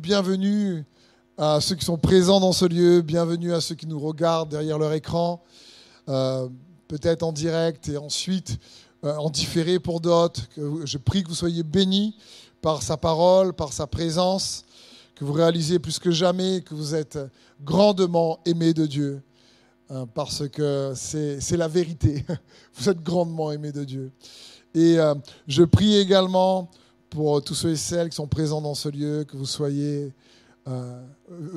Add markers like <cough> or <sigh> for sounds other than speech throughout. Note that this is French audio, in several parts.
Bienvenue à ceux qui sont présents dans ce lieu, bienvenue à ceux qui nous regardent derrière leur écran, euh, peut-être en direct et ensuite euh, en différé pour d'autres. Je prie que vous soyez bénis par sa parole, par sa présence, que vous réalisez plus que jamais que vous êtes grandement aimés de Dieu, euh, parce que c'est la vérité. <laughs> Vous êtes grandement aimés de Dieu. Et je prie également pour tous ceux et celles qui sont présents dans ce lieu, que vous soyez euh,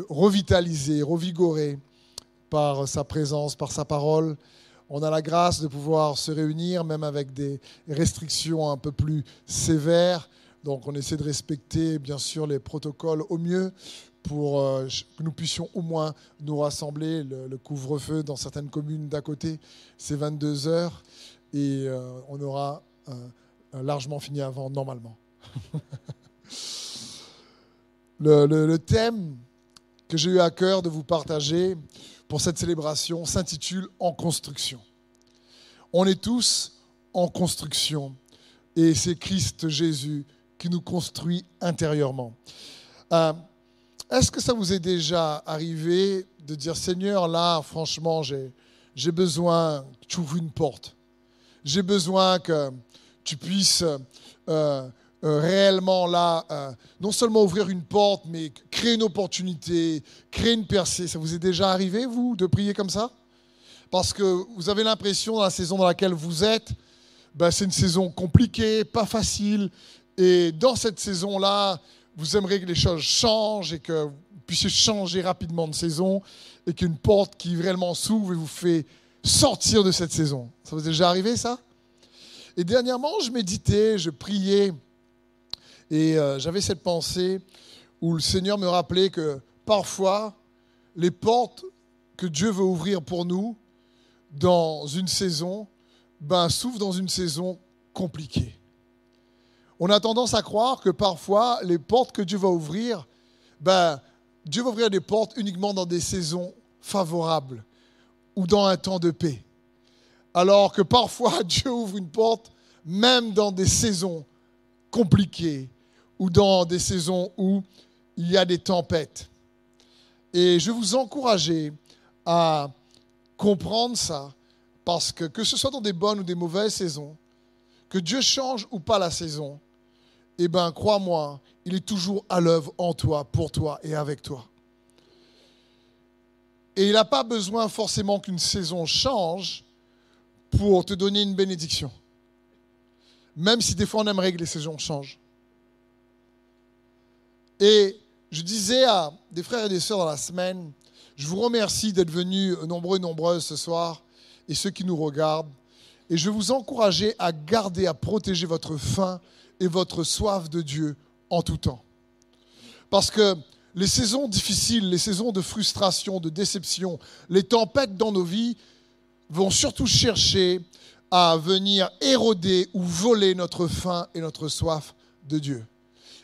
revitalisés, revigorés par sa présence, par sa parole. On a la grâce de pouvoir se réunir, même avec des restrictions un peu plus sévères. Donc on essaie de respecter, bien sûr, les protocoles au mieux pour euh, que nous puissions au moins nous rassembler. Le, couvre-feu dans certaines communes d'à côté, c'est 22 heures et euh, on aura largement fini avant normalement. <laughs> le, thème que j'ai eu à cœur de vous partager pour cette célébration s'intitule En construction. On est tous en construction et c'est Christ Jésus qui nous construit intérieurement. Euh, Est-ce que ça vous est déjà arrivé de dire Seigneur, là, franchement, j'ai j'ai besoin que tu ouvres une porte. J'ai besoin que tu puisses euh, euh, réellement là, euh, non seulement ouvrir une porte, mais créer une opportunité, créer une percée. Ça vous est déjà arrivé, vous, de prier comme ça? Parce que vous avez l'impression, dans la saison dans laquelle vous êtes, ben, c'est une saison compliquée, pas facile. Et dans cette saison-là, vous aimeriez que les choses changent et que vous puissiez changer rapidement de saison et qu'une porte qui réellement s'ouvre et vous fait sortir de cette saison. Ça vous est déjà arrivé, ça? Et dernièrement, je méditais, je priais et euh, j'avais cette pensée où le Seigneur me rappelait que parfois, les portes que Dieu veut ouvrir pour nous dans une saison, ben, s'ouvrent dans une saison compliquée. On a tendance à croire que parfois, les portes que Dieu va ouvrir, ben, Dieu va ouvrir des portes uniquement dans des saisons favorables ou dans un temps de paix. Alors que parfois, <laughs> Dieu ouvre une porte même dans des saisons compliquées ou dans des saisons où il y a des tempêtes. Et je vous encourager à comprendre ça parce que que ce soit dans des bonnes ou des mauvaises saisons, que Dieu change ou pas la saison, eh bien, crois-moi, il est toujours à l'œuvre en toi, pour toi et avec toi. Et il n'a pas besoin forcément qu'une saison change pour te donner une bénédiction. Même si des fois on aimerait que les saisons changent. Et je disais à des frères et des sœurs dans la semaine, je vous remercie d'être venus nombreux et nombreuses ce soir et ceux qui nous regardent. Et je vous encourager à garder, à protéger votre faim et votre soif de Dieu en tout temps. Parce que les saisons difficiles, les saisons de frustration, de déception, les tempêtes dans nos vies vont surtout chercher à venir éroder ou voler notre faim et notre soif de Dieu.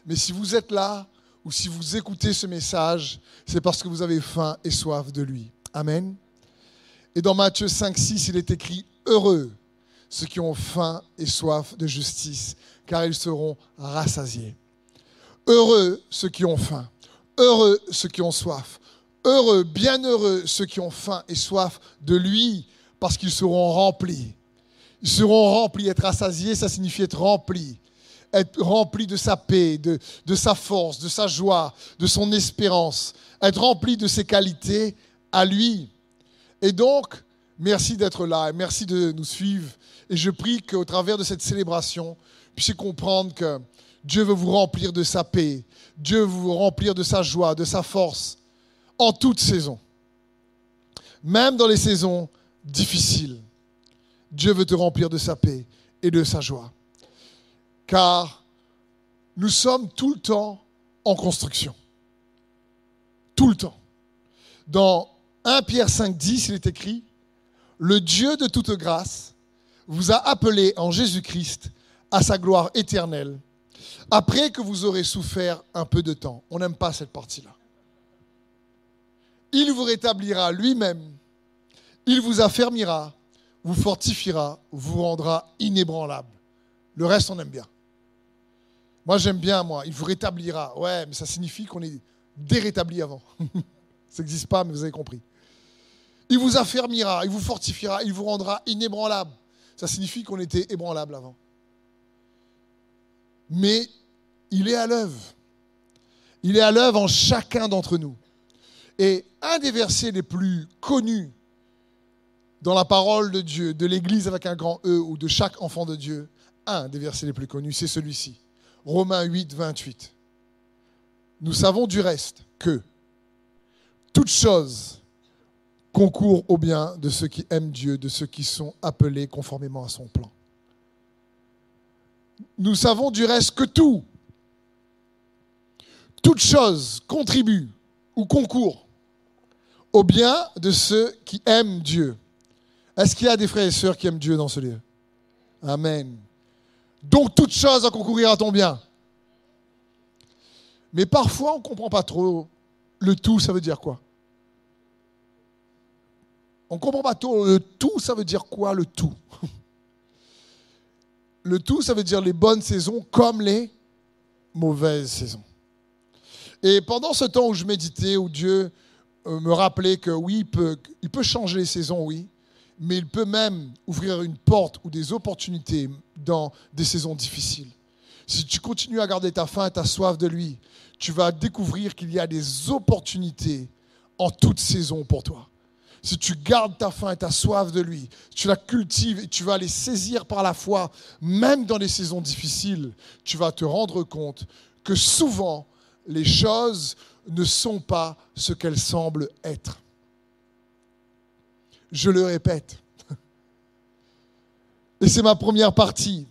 Mais si vous êtes là ou si vous écoutez ce message, c'est parce que vous avez faim et soif de lui. Amen. Et dans Matthieu 5, 6, il est écrit Heureux ceux qui ont faim et soif de justice, car ils seront rassasiés. Heureux ceux qui ont faim, heureux ceux qui ont soif, heureux, bienheureux ceux qui ont faim et soif de lui, parce qu'ils seront remplis. Ils seront remplis, être rassasiés, ça signifie être remplis. Être remplis de sa paix, de, sa force, de sa joie, de son espérance. Être remplis de ses qualités à lui. Et donc, merci d'être là et merci de nous suivre. Et je prie qu'au travers de cette célébration, vous puissiez comprendre que Dieu veut vous remplir de sa paix. Dieu veut vous remplir de sa joie, de sa force, en toute saison. Même dans les saisons difficiles, Dieu veut te remplir de sa paix et de sa joie. Car nous sommes tout le temps en construction. Tout le temps. Dans 1 Pierre 5, 10, il est écrit Le Dieu de toute grâce vous a appelé en Jésus-Christ à sa gloire éternelle, après que vous aurez souffert un peu de temps. On n'aime pas cette partie-là. Il vous rétablira lui-même, il vous affermira, vous fortifiera, vous rendra inébranlable. Le reste, on aime bien. Moi, j'aime bien, moi. Il vous rétablira. Ouais, mais ça signifie qu'on est dérétabli avant. <laughs> ça n'existe pas, mais vous avez compris. Il vous affermira, il vous fortifiera, il vous rendra inébranlable. Ça signifie qu'on était ébranlable avant. Mais il est à l'œuvre. Il est à l'œuvre en chacun d'entre nous. Et un des versets les plus connus dans la parole de Dieu, de l'Église avec un grand E ou de chaque enfant de Dieu, un des versets les plus connus, c'est celui-ci. Romains 8, 28. Nous savons du reste que toute chose concourt au bien de ceux qui aiment Dieu, de ceux qui sont appelés conformément à son plan. Nous savons du reste que tout, toute chose contribue ou concourt au bien de ceux qui aiment Dieu. Est-ce qu'il y a des frères et sœurs qui aiment Dieu dans ce lieu? Amen. Donc toute chose va concourir à ton bien. Mais parfois, on ne comprend pas trop le tout, ça veut dire quoi? On ne comprend pas trop le tout, ça veut dire quoi le tout? Le tout, ça veut dire les bonnes saisons comme les mauvaises saisons. Et pendant ce temps où je méditais, où Dieu euh, me rappelait que oui, il peut changer les saisons, oui, mais il peut même ouvrir une porte ou des opportunités dans des saisons difficiles. Si tu continues à garder ta faim et ta soif de lui, tu vas découvrir qu'il y a des opportunités en toute saison pour toi. Si tu gardes ta faim et ta soif de lui, tu la cultives et tu vas les saisir par la foi, même dans les saisons difficiles, tu vas te rendre compte que souvent les choses ne sont pas ce qu'elles semblent être. Je le répète. Et c'est ma première partie.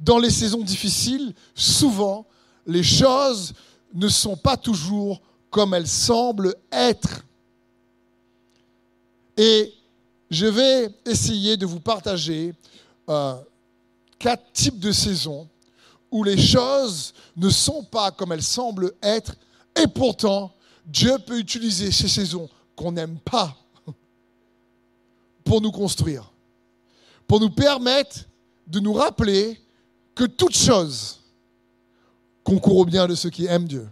Dans les saisons difficiles, souvent, les choses ne sont pas toujours comme elles semblent être. Et je vais essayer de vous partager euh, quatre types de saisons où les choses ne sont pas comme elles semblent être, et pourtant, Dieu peut utiliser ces saisons qu'on n'aime pas pour nous construire, pour nous permettre de nous rappeler que toute chose concourt au bien de ceux qui aiment Dieu.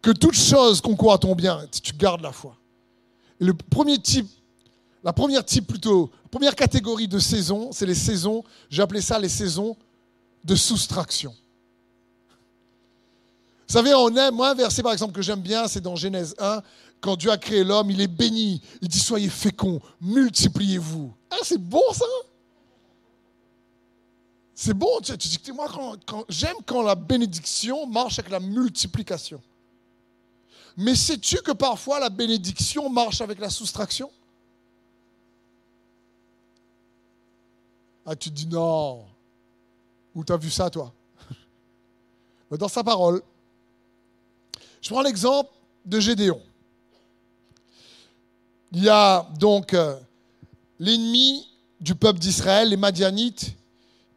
Que toute chose concourt à ton bien si tu gardes la foi. Et le premier type, la première type plutôt, première catégorie de saisons, c'est les saisons, j'ai appelé ça les saisons de soustraction. Vous savez, on aime, moi, un verset par exemple que j'aime bien, c'est dans Genèse 1, quand Dieu a créé l'homme, il est béni. Il dit Soyez féconds, multipliez-vous. Ah, c'est bon ça C'est bon, tu, dis moi, j'aime quand la bénédiction marche avec la multiplication. Mais sais-tu que parfois la bénédiction marche avec la soustraction? Ah, tu te dis non. Où tu as vu ça, toi? <laughs> Dans sa parole. Je prends l'exemple de Gédéon. Il y a donc euh, l'ennemi du peuple d'Israël, les Madianites,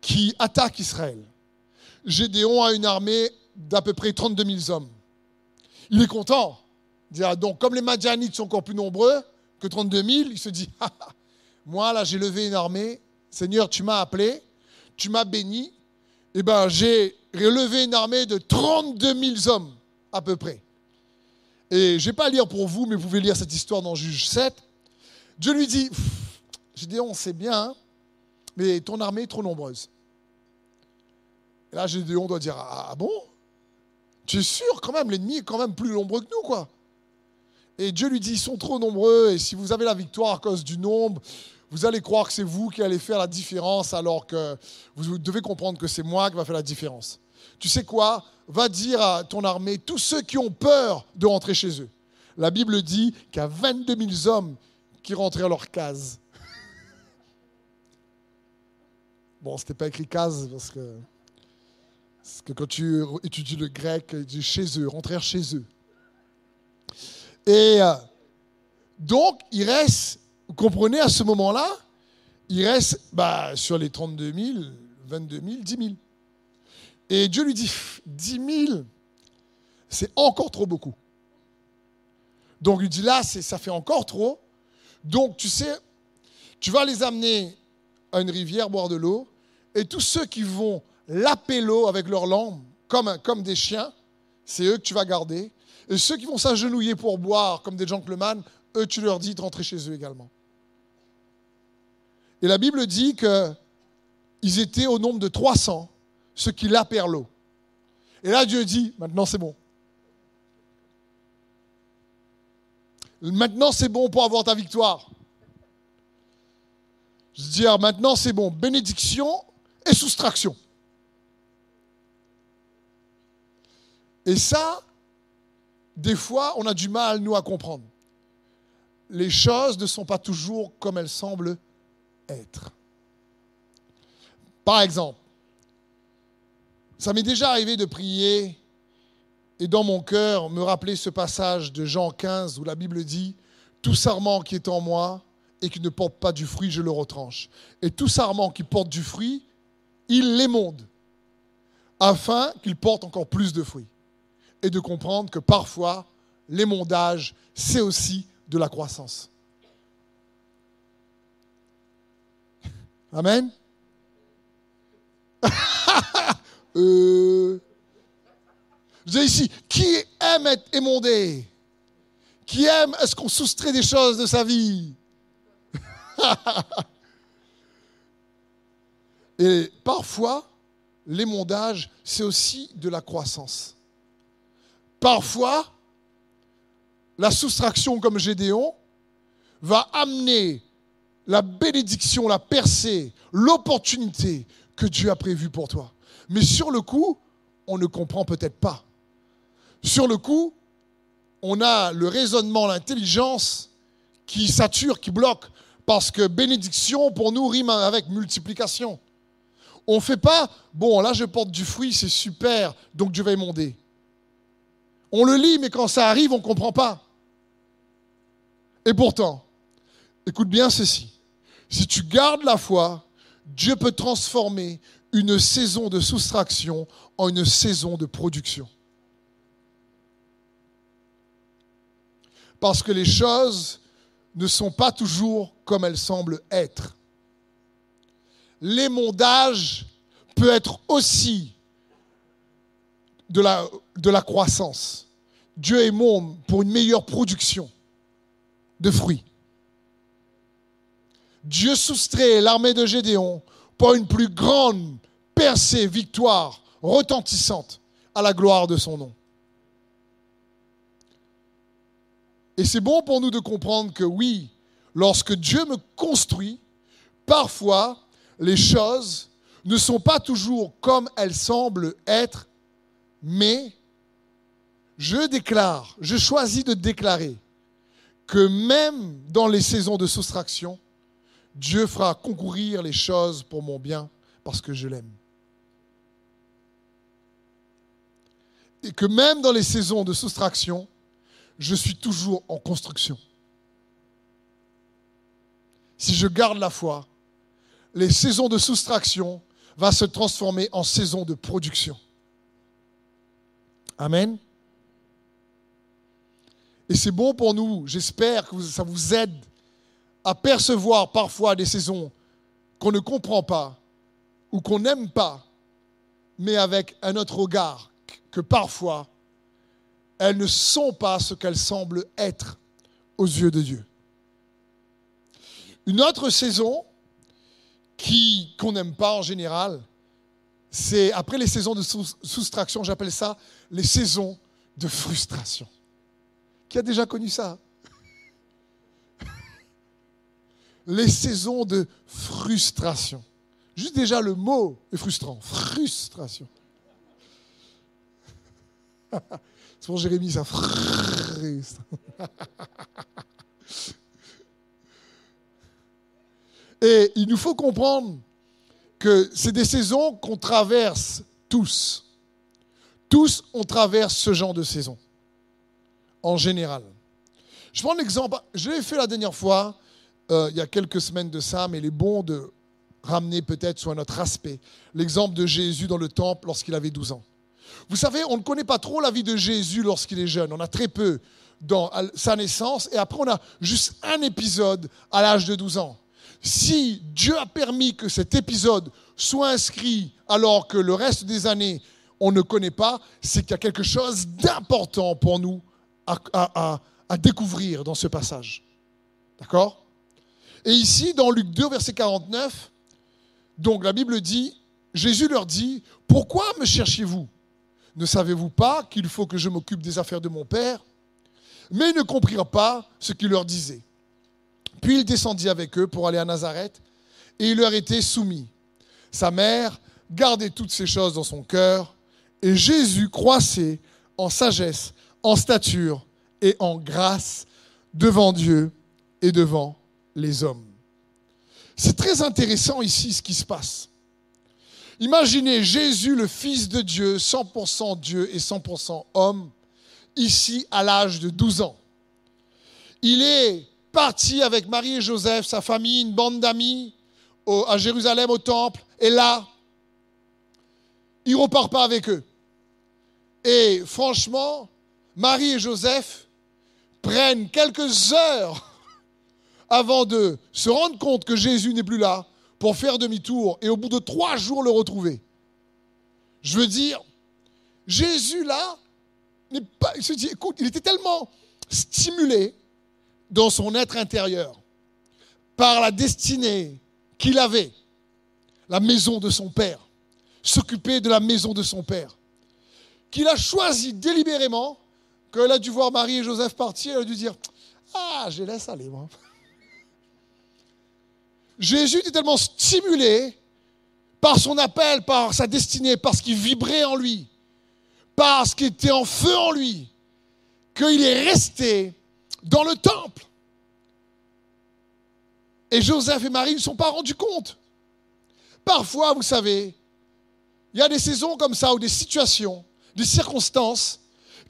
qui attaquent Israël. Gédéon a une armée d'à peu près 32 000 hommes. Il est content. Ah, donc, comme les Madianites sont encore plus nombreux que 32 000, il se dit <laughs> ah, ah, Moi, là, j'ai levé une armée. Seigneur, tu m'as appelé, tu m'as béni. Eh bien, j'ai relevé une armée de 32 000 hommes, à peu près. Et je ne vais pas lire pour vous, mais vous pouvez lire cette histoire dans Juge 7. Dieu lui dit, Gédéon, c'est bien, hein, mais ton armée est trop nombreuse. Et là, Gédéon doit dire, ah, ah bon? Tu es sûr quand même, l'ennemi est quand même plus nombreux que nous, quoi. Et Dieu lui dit, ils sont trop nombreux, et si vous avez la victoire à cause du nombre, vous allez croire que c'est vous qui allez faire la différence, alors que vous devez comprendre que c'est moi qui va faire la différence. Tu sais quoi? Va dire à ton armée, tous ceux qui ont peur de rentrer chez eux. La Bible dit qu'il y a 22 000 hommes qui rentraient à leur case. <laughs> Bon, ce n'était pas écrit case parce que, quand tu étudies le grec, dit chez eux, rentrer chez eux. Et euh, donc, il reste, vous comprenez, à ce moment-là, il reste bah, sur les 32 000, 22 000, 10 000. Et Dieu lui dit, 10 000, c'est encore trop beaucoup. Donc il dit, là, ça fait encore trop. Donc tu sais, tu vas les amener à une rivière boire de l'eau, et tous ceux qui vont l'appello avec leur langue, comme, comme des chiens, c'est eux que tu vas garder. Et ceux qui vont s'agenouiller pour boire, comme des gentlemen, eux, tu leur dis de rentrer chez eux également. Et la Bible dit qu'ils étaient au nombre de 300, ceux qui l'eau. Et là, Dieu dit, maintenant c'est bon. Maintenant c'est bon pour avoir ta victoire. Je veux dire, maintenant c'est bon. Bénédiction et soustraction. Et ça, des fois, on a du mal, nous, à comprendre. Les choses ne sont pas toujours comme elles semblent être. Par exemple, ça m'est déjà arrivé de prier et dans mon cœur me rappeler ce passage de Jean 15 où la Bible dit Tout sarment qui est en moi et qui ne porte pas du fruit, je le retranche. Et tout sarment qui porte du fruit, il l'émonde, afin qu'il porte encore plus de fruits. Et de comprendre que parfois, l'émondage, c'est aussi de la croissance. Amen. <laughs> euh, je dis ici, qui aime être émondé? Qui aime est-ce qu'on soustrait des choses de sa vie? <laughs> Et parfois, l'émondage, c'est aussi de la croissance. Parfois, la soustraction comme Gédéon va amener la bénédiction, la percée, l'opportunité que Dieu a prévue pour toi. Mais sur le coup, on ne comprend peut-être pas. Sur le coup, on a le raisonnement, l'intelligence qui sature, qui bloque, parce que bénédiction pour nous rime avec multiplication. On ne fait pas, bon, là je porte du fruit, c'est super, donc Dieu va émonder. On le lit, mais quand ça arrive, on ne comprend pas. Et pourtant, écoute bien ceci. Si tu gardes la foi, Dieu peut transformer une saison de soustraction en une saison de production. Parce que les choses ne sont pas toujours comme elles semblent être. L'émondage peut être aussi de la, croissance. Dieu émonde pour une meilleure production de fruits. Dieu soustrait l'armée de Gédéon pour une plus grande percée, victoire retentissante à la gloire de son nom. Et c'est bon pour nous de comprendre que oui, lorsque Dieu me construit, parfois les choses ne sont pas toujours comme elles semblent être, mais je déclare, je choisis de déclarer que même dans les saisons de soustraction, Dieu fera concourir les choses pour mon bien parce que je l'aime. Et que même dans les saisons de soustraction, je suis toujours en construction. Si je garde la foi, les saisons de soustraction vont se transformer en saisons de production. Amen. Et c'est bon pour nous. J'espère que ça vous aide à percevoir parfois des saisons qu'on ne comprend pas ou qu'on n'aime pas, mais avec un autre regard, que parfois elles ne sont pas ce qu'elles semblent être aux yeux de Dieu. Une autre saison qui qu'on n'aime pas en général, c'est après les saisons de soustraction, j'appelle ça les saisons de frustration. Qui a déjà connu ça <laughs> les saisons de frustration. Juste déjà le mot est frustrant. Frustration. C'est pour Jérémie, ça. Et il nous faut comprendre que c'est des saisons qu'on traverse tous. Tous, on traverse ce genre de saison, en général. Je prends l'exemple, je l'ai fait la dernière fois, euh, il y a quelques semaines de ça, mais il est bon de ramener peut-être sur notre aspect l'exemple de Jésus dans le temple lorsqu'il avait 12 ans. Vous savez, on ne connaît pas trop la vie de Jésus lorsqu'il est jeune. On a très peu dans sa naissance et après on a juste un épisode à l'âge de 12 ans. si Dieu a permis que cet épisode soit inscrit alors que le reste des années, on ne connaît pas, c'est qu'il y a quelque chose d'important pour nous à, découvrir dans ce passage. D'accord? Et ici, dans Luc 2, verset 49, donc la Bible dit, Jésus leur dit, pourquoi me cherchez-vous Ne savez-vous pas qu'il faut que je m'occupe des affaires de mon Père? Mais ils ne comprirent pas ce qu'il leur disait. Puis il descendit avec eux pour aller à Nazareth, et il leur était soumis. Sa mère gardait toutes ces choses dans son cœur, et Jésus croissait en sagesse, en stature et en grâce devant Dieu et devant les hommes. C'est très intéressant ici ce qui se passe. Imaginez Jésus, le Fils de Dieu, 100% Dieu et 100% homme, ici à l'âge de 12 ans. Il est parti avec Marie et Joseph, sa famille, une bande d'amis, à Jérusalem au temple, et là, il ne repart pas avec eux. Et franchement, Marie et Joseph prennent quelques heures <laughs> avant de se rendre compte que Jésus n'est plus là pour faire demi-tour et au bout de trois jours le retrouver. Je veux dire, Jésus là, pas, il se écoute, il était tellement stimulé dans son être intérieur par la destinée qu'il avait, la maison de son Père, s'occuper de la maison de son Père, qu'il a choisi délibérément quand elle a dû voir Marie et Joseph partir, elle a dû dire Ah, je laisse aller, moi. Jésus était tellement stimulé par son appel, par sa destinée, par ce qui vibrait en lui, par ce qui était en feu en lui, qu'il est resté dans le temple. Et Joseph et Marie ne sont pas rendus compte. Parfois, vous savez, il y a des saisons comme ça ou des situations, des circonstances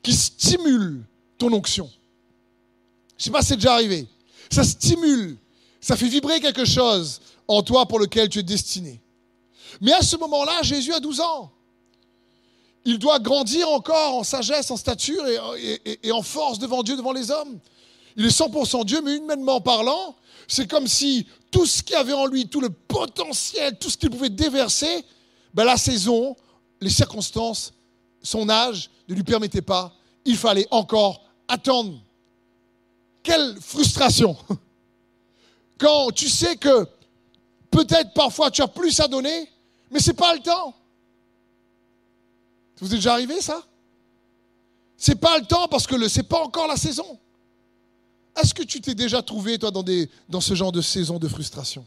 qui stimule ton onction. Je ne sais pas si c'est déjà arrivé. Ça stimule, ça fait vibrer quelque chose en toi pour lequel tu es destiné. Mais à ce moment-là, Jésus a 12 ans. Il doit grandir encore en sagesse, en stature et, en force devant Dieu, devant les hommes. Il est 100% Dieu, mais humainement parlant, c'est comme si tout ce qu'il avait en lui, tout le potentiel, tout ce qu'il pouvait déverser, ben la saison, les circonstances son âge ne lui permettait pas. Il fallait encore attendre. Quelle frustration Quand tu sais que peut-être parfois tu as plus à donner, mais ce n'est pas le temps. Vous êtes déjà arrivé ça? C'est pas le temps parce que ce n'est pas encore la saison. Est-ce que tu t'es déjà trouvé, toi, dans, ce genre de saison de frustration?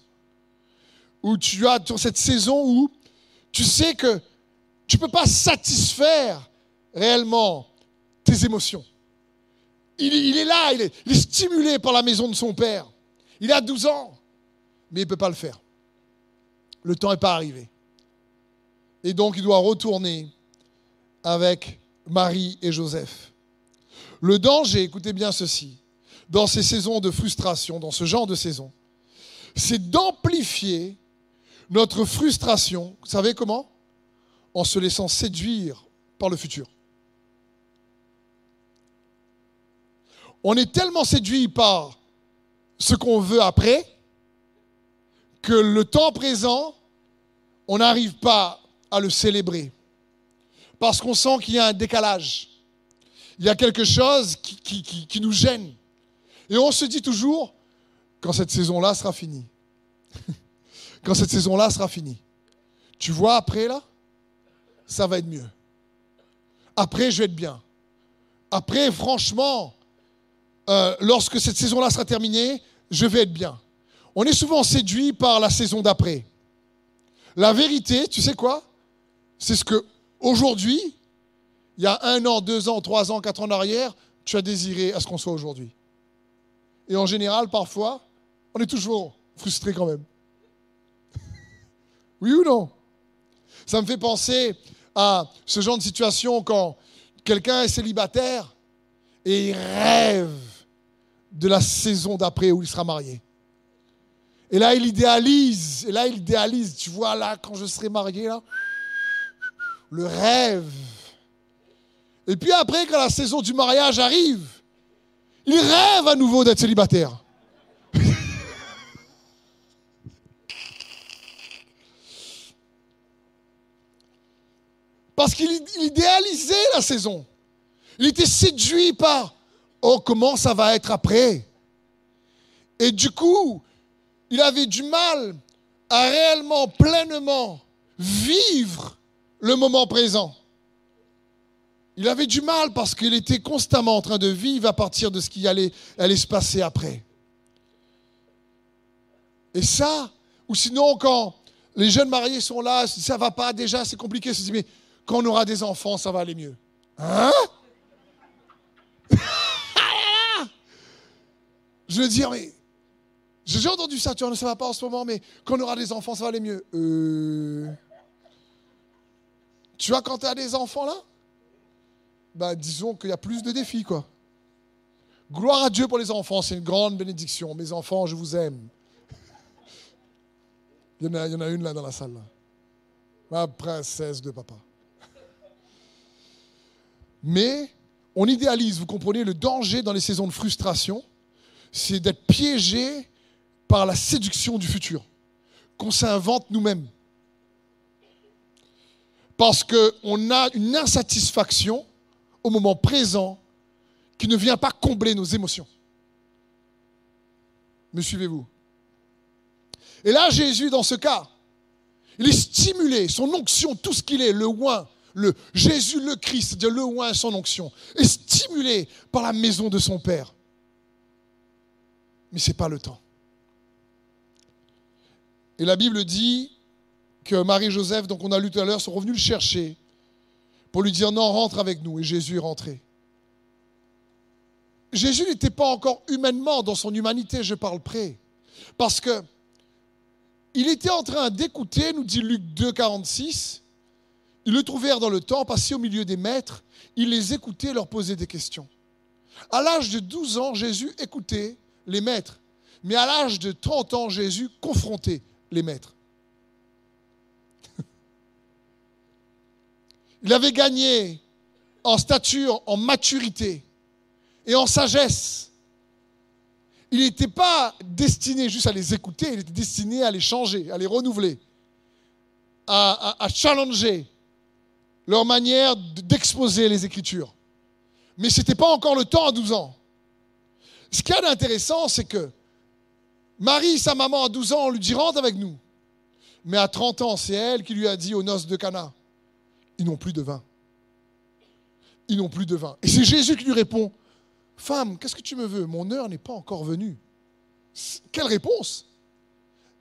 Où tu as cette saison où tu sais que tu ne peux pas satisfaire réellement tes émotions. Il, est là, il est, stimulé par la maison de son père. Il a 12 ans, mais il ne peut pas le faire. Le temps n'est pas arrivé. Et donc il doit retourner avec Marie et Joseph. Le danger, écoutez bien ceci, dans ces saisons de frustration, dans ce genre de saison, c'est d'amplifier notre frustration. Vous savez comment? En se laissant séduire par le futur. On est tellement séduit par ce qu'on veut après que le temps présent, on n'arrive pas à le célébrer. Parce qu'on sent qu'il y a un décalage. Il y a quelque chose qui, nous gêne. Et on se dit toujours, quand cette saison-là sera finie. <laughs> quand cette saison-là sera finie. Tu vois après là? Ça va être mieux. Après, je vais être bien. Après, franchement, euh, lorsque cette saison-là sera terminée, je vais être bien. On est souvent séduit par la saison d'après. La vérité, tu sais quoi? C'est ce que aujourd'hui, il y a un an, deux ans, trois ans, quatre ans en arrière, tu as désiré à ce qu'on soit aujourd'hui. Et en général, parfois, on est toujours frustré quand même. <laughs> oui ou non? Ça me fait penser à ce genre de situation quand quelqu'un est célibataire et il rêve de la saison d'après où il sera marié. Et là, il idéalise. Et là, il idéalise. Tu vois, là, quand je serai marié, là, le rêve. Et puis après, quand la saison du mariage arrive, il rêve à nouveau d'être célibataire. Parce qu'il idéalisait la saison. Il était séduit par oh, comment ça va être après? Et du coup, il avait du mal à réellement, pleinement vivre le moment présent. Il avait du mal parce qu'il était constamment en train de vivre à partir de ce qui allait, se passer après. Et ça, ou sinon quand les jeunes mariés sont là, ça va pas déjà, c'est compliqué, se dit mais quand on aura des enfants, ça va aller mieux. Hein? Je veux dire, mais j'ai entendu ça, tu vois, ça va pas en ce moment, mais quand on aura des enfants, ça va aller mieux. Euh... Tu vois, quand tu as des enfants là, bah, disons qu'il y a plus de défis, quoi. Gloire à Dieu pour les enfants, c'est une grande bénédiction. Mes enfants, je vous aime. <laughs> Il y en a, une là dans la salle. Ma princesse de papa. Mais on idéalise, vous comprenez, le danger dans les saisons de frustration, c'est d'être piégé par la séduction du futur, qu'on s'invente nous-mêmes. Parce qu'on a une insatisfaction au moment présent qui ne vient pas combler nos émotions. Me suivez-vous? Et là, Jésus, dans ce cas, il est stimulé, son onction, tout ce qu'il est, le oin, le Jésus le Christ, c'est-à-dire le oin, son onction, est stimulé par la maison de son Père. Mais ce n'est pas le temps. Et la Bible dit que Marie et Joseph, donc on a lu tout à l'heure, sont revenus le chercher pour lui dire non, rentre avec nous. Et Jésus est rentré. Jésus n'était pas encore humainement dans son humanité, je parle près. Parce que il était en train d'écouter, nous dit Luc 2, 46. Ils le trouvèrent dans le temps, passé au milieu des maîtres. Il les écoutait, leur posait des questions. À l'âge de 12 ans, Jésus écoutait les maîtres. Mais à l'âge de 30 ans, Jésus confrontait les maîtres. <laughs> Il avait gagné en stature, en maturité et en sagesse. Il n'était pas destiné juste à les écouter, il était destiné à les changer, à les renouveler, à, challenger leur manière d'exposer les Écritures. Mais ce n'était pas encore le temps à 12 ans. Ce qu'il y a d'intéressant, c'est que Marie, sa maman, à 12 ans, on lui dit rentre avec nous. Mais à 30 ans, c'est elle qui lui a dit aux noces de Cana ils n'ont plus de vin. Ils n'ont plus de vin. Et c'est Jésus qui lui répond Femme, qu'est-ce que tu me veux? Mon heure n'est pas encore venue. Quelle réponse?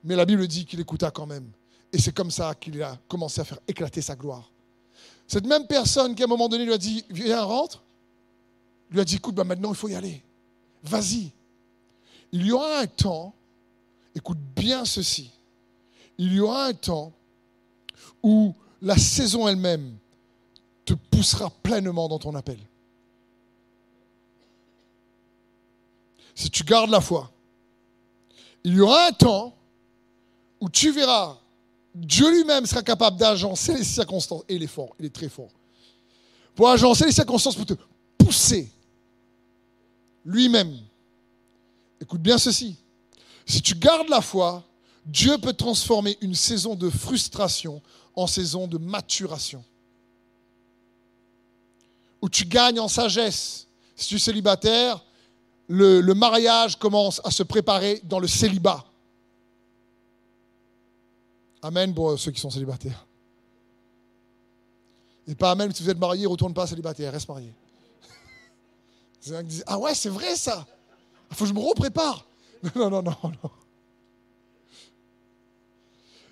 Mais la Bible dit qu'il écouta quand même. Et c'est comme ça qu'il a commencé à faire éclater sa gloire. Cette même personne qui à un moment donné lui a dit Viens, rentre, lui a dit Écoute, bah maintenant il faut y aller. Vas-y. Il y aura un temps, écoute bien ceci, il y aura un temps où la saison elle-même te poussera pleinement dans ton appel. Si tu gardes la foi, il y aura un temps où tu verras, Dieu lui-même sera capable d'agencer les circonstances. Et il est fort, il est très fort. Pour agencer les circonstances, pour te pousser lui-même. Écoute bien ceci. Si tu gardes la foi, Dieu peut transformer une saison de frustration en saison de maturation. Où tu gagnes en sagesse. Si tu es célibataire, le, mariage commence à se préparer dans le célibat. Amen pour ceux qui sont célibataires. Et pas Amen si vous êtes marié, retourne pas célibataire, reste marié. Ah ouais, c'est vrai ça. Il faut que je me reprépare. <laughs> Non, non, non, non.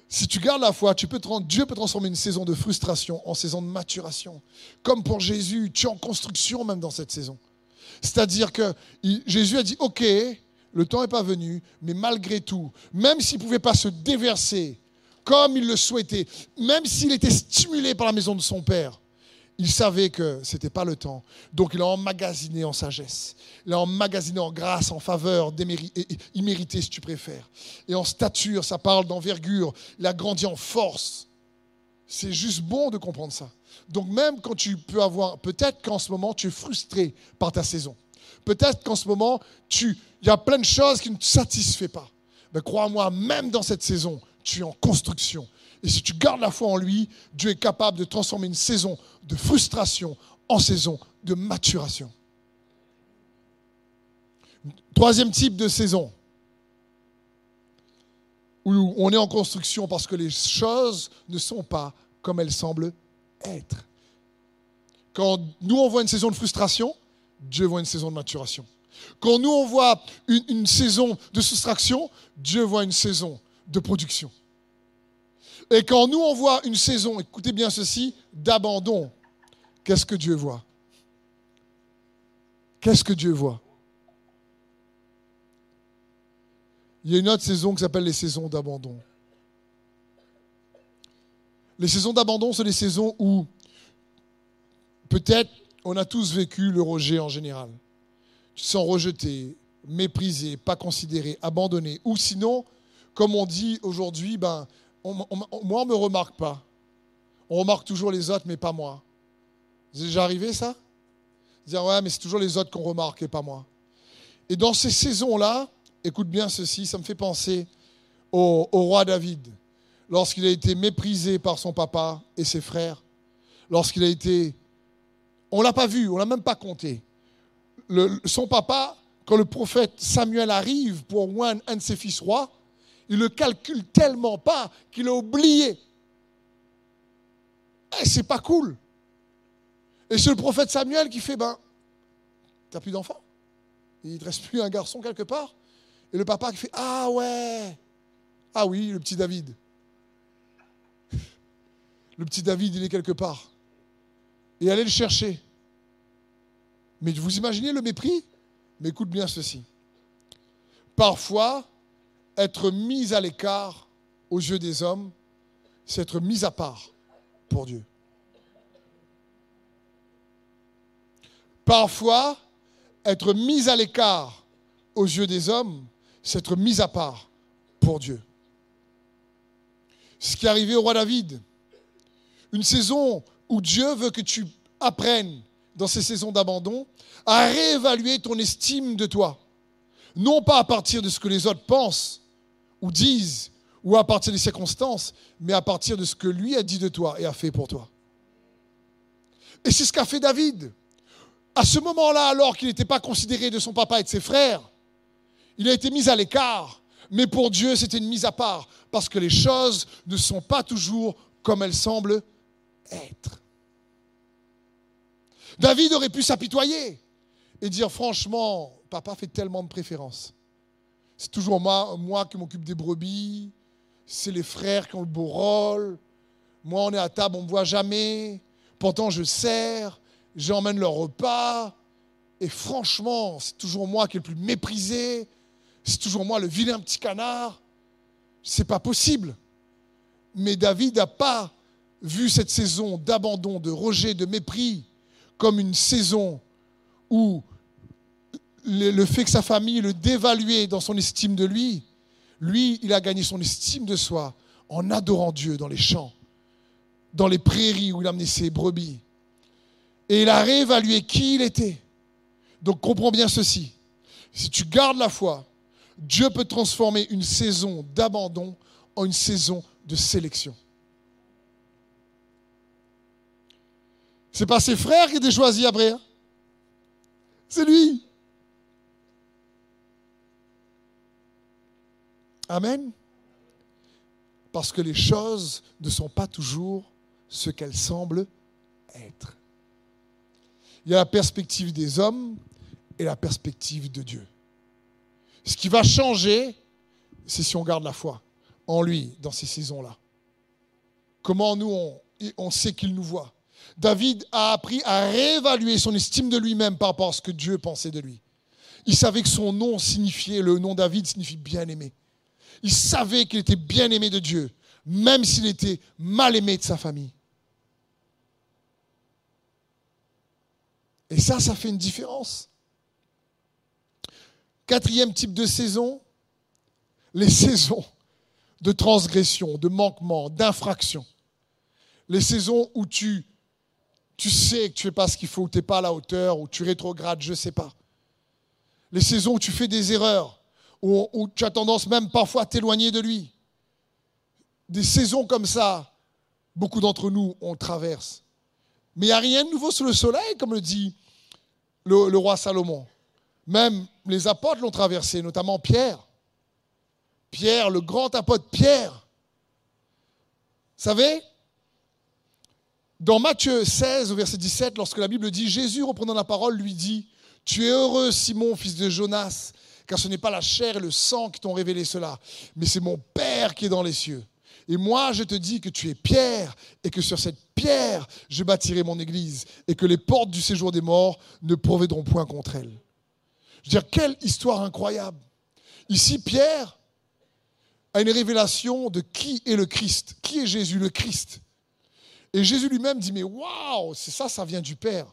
Si tu gardes la foi, tu peux, Dieu peut transformer une saison de frustration en saison de maturation. Comme pour Jésus, tu es en construction même dans cette saison. C'est-à-dire que Jésus a dit, OK, le temps n'est pas venu, mais malgré tout, même s'il ne pouvait pas se déverser comme il le souhaitait, même s'il était stimulé par la maison de son Père, il savait que ce n'était pas le temps. Donc il a emmagasiné en sagesse. Il a emmagasiné en grâce, en faveur, immérité si tu préfères. Et en stature, ça parle d'envergure. Il a grandi en force. C'est juste bon de comprendre ça. Donc même quand tu peux avoir, peut-être qu'en ce moment tu es frustré par ta saison. Peut-être qu'en ce moment, il y a plein de choses qui ne te satisfait pas. Mais crois-moi, même dans cette saison, tu es en construction Et si tu gardes la foi en lui, Dieu est capable de transformer une saison de frustration en saison de maturation. Troisième type de saison, où on est en construction parce que les choses ne sont pas comme elles semblent être. Quand nous, on voit une saison de frustration, Dieu voit une saison de maturation. Quand nous, on voit une, une saison de soustraction, Dieu voit une saison de production. Et quand nous, on voit une saison, écoutez bien ceci, d'abandon, qu'est-ce que Dieu voit? Qu'est-ce que Dieu voit? Il y a une autre saison qui s'appelle les saisons d'abandon. Les saisons d'abandon, c'est les saisons où peut-être on a tous vécu le rejet en général. Tu te sens rejeté, méprisé, pas considéré, abandonné. Ou sinon, comme on dit aujourd'hui, ben, moi, on ne me remarque pas. On remarque toujours les autres, mais pas moi. C'est déjà arrivé ça? Dire, ouais, mais c'est toujours les autres qu'on remarque et pas moi. Et dans ces saisons-là, écoute bien ceci, ça me fait penser au, roi David, lorsqu'il a été méprisé par son papa et ses frères, lorsqu'il a été... On ne l'a pas vu, on ne l'a même pas compté. son papa, quand le prophète Samuel arrive pour un, un de ses fils rois, il le calcule tellement pas qu'il a oublié. Et eh, c'est pas cool. Et c'est le prophète Samuel qui fait, ben, t'as plus d'enfant Il ne te reste plus un garçon quelque part Et le papa qui fait, ah ouais Ah oui, le petit David. <laughs> Le petit David, il est quelque part. Et allez le chercher. Mais vous imaginez le mépris? Mais écoute bien ceci. Parfois, être mis à l'écart aux yeux des hommes, c'est être mis à part pour Dieu. Parfois, être mis à l'écart aux yeux des hommes, c'est être mis à part pour Dieu. Ce qui est arrivé au roi David, une saison où Dieu veut que tu apprennes dans ces saisons d'abandon à réévaluer ton estime de toi. Non pas à partir de ce que les autres pensent ou disent, ou à partir des circonstances, mais à partir de ce que lui a dit de toi et a fait pour toi. Et c'est ce qu'a fait David. À ce moment-là, alors qu'il n'était pas considéré de son papa et de ses frères, il a été mis à l'écart. Mais pour Dieu, c'était une mise à part, parce que les choses ne sont pas toujours comme elles semblent être. David aurait pu s'apitoyer et dire franchement, papa fait tellement de préférences. C'est toujours moi, qui m'occupe des brebis, c'est les frères qui ont le beau rôle. Moi, on est à table, on ne me voit jamais. Pourtant, je sers, j'emmène leur repas. Et franchement, c'est toujours moi qui est le plus méprisé. C'est toujours moi le vilain petit canard. C'est pas possible. Mais David n'a pas vu cette saison d'abandon, de rejet, de mépris comme une saison où le, fait que sa famille le dévaluait dans son estime de lui, lui, il a gagné son estime de soi en adorant Dieu dans les champs, dans les prairies où il amenait ses brebis. Et il a réévalué qui il était. Donc comprends bien ceci. Si tu gardes la foi, Dieu peut transformer une saison d'abandon en une saison de sélection. C'est pas ses frères qui étaient choisis après. Hein. C'est lui. Amen. Parce que les choses ne sont pas toujours ce qu'elles semblent être. Il y a la perspective des hommes et la perspective de Dieu. Ce qui va changer, c'est si on garde la foi en lui dans ces saisons-là. Comment nous, on, sait qu'il nous voit. David a appris à réévaluer son estime de lui-même par rapport à ce que Dieu pensait de lui. Il savait que son nom signifiait, le nom David signifie bien-aimé. Il savait qu'il était bien aimé de Dieu, même s'il était mal aimé de sa famille. Et ça, ça fait une différence. Quatrième type de saison, les <laughs> saisons de transgression, de manquement, d'infraction. Les saisons où tu, tu sais que tu ne fais pas ce qu'il faut, où tu n'es pas à la hauteur, où tu rétrogrades, je ne sais pas. Les saisons où tu fais des erreurs, où, tu as tendance même parfois à t'éloigner de lui. des saisons comme ça, beaucoup d'entre nous, on traverse. Mais il n'y a rien de nouveau sous le soleil, comme le dit le, le roi Salomon. Même les apôtres l'ont traversé, notamment Pierre. Pierre, le grand apôtre Pierre. Vous savez, dans Matthieu 16, au verset 17, lorsque la Bible dit, Jésus, reprenant la parole, lui dit, Tu es heureux, Simon, fils de Jonas, car ce n'est pas la chair et le sang qui t'ont révélé cela, mais c'est mon Père qui est dans les cieux. Et moi, je te dis que tu es Pierre, et que sur cette pierre, je bâtirai mon église, et que les portes du séjour des morts ne provéderont point contre elle. Je veux dire, quelle histoire incroyable. Ici, Pierre a une révélation de qui est le Christ. Qui est Jésus, le Christ Et Jésus lui-même dit, mais waouh, c'est ça, ça vient du Père.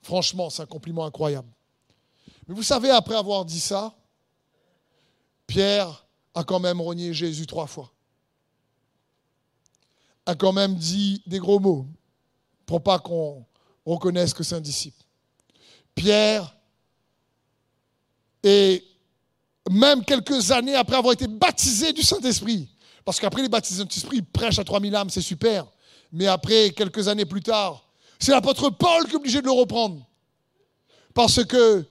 Franchement, c'est un compliment incroyable. Mais vous savez, après avoir dit ça, Pierre a quand même renié Jésus trois fois. A quand même dit des gros mots pour pas qu'on reconnaisse que c'est un disciple. Pierre et même quelques années après avoir été baptisé du Saint-Esprit. Parce qu'après les baptisés du Saint-Esprit, il prêche à 3000 âmes, c'est super. Mais après, quelques années plus tard, c'est l'apôtre Paul qui est obligé de le reprendre. Parce que